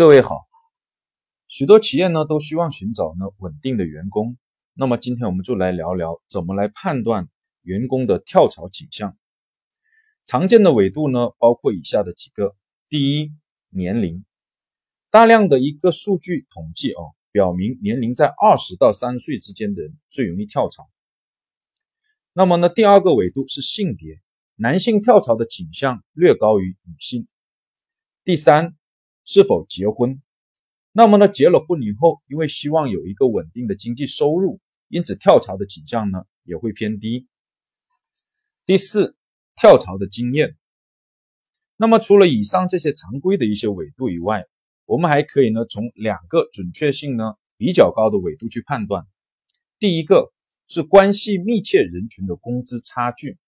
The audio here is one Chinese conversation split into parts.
各位好，许多企业呢都希望寻找呢稳定的员工。那么今天我们就来聊聊怎么来判断员工的跳槽倾向。常见的纬度呢包括以下的几个：第一，年龄，大量的一个数据统计哦，表明年龄在二十到三十岁之间的人最容易跳槽。那么呢，第二个纬度是性别，男性跳槽的倾向略高于女性。第三。是否结婚？那么呢，结了婚以后，因为希望有一个稳定的经济收入，因此跳槽的倾向呢也会偏低。第四，跳槽的经验。那么除了以上这些常规的一些纬度以外，我们还可以呢从两个准确性呢比较高的纬度去判断。第一个是关系密切人群的工资差距，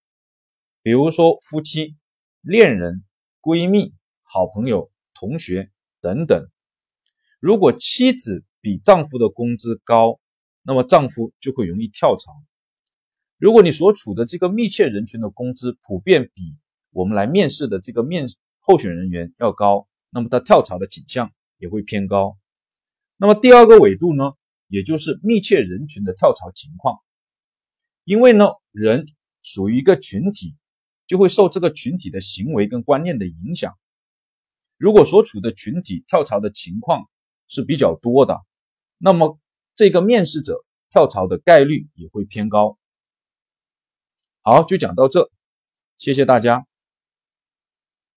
比如说夫妻、恋人、闺蜜、好朋友。同学等等，如果妻子比丈夫的工资高，那么丈夫就会容易跳槽。如果你所处的这个密切人群的工资普遍比我们来面试的这个面候选人员要高，那么他跳槽的倾向也会偏高。那么第二个纬度呢，也就是密切人群的跳槽情况，因为呢人属于一个群体，就会受这个群体的行为跟观念的影响。如果所处的群体跳槽的情况是比较多的，那么这个面试者跳槽的概率也会偏高。好，就讲到这，谢谢大家。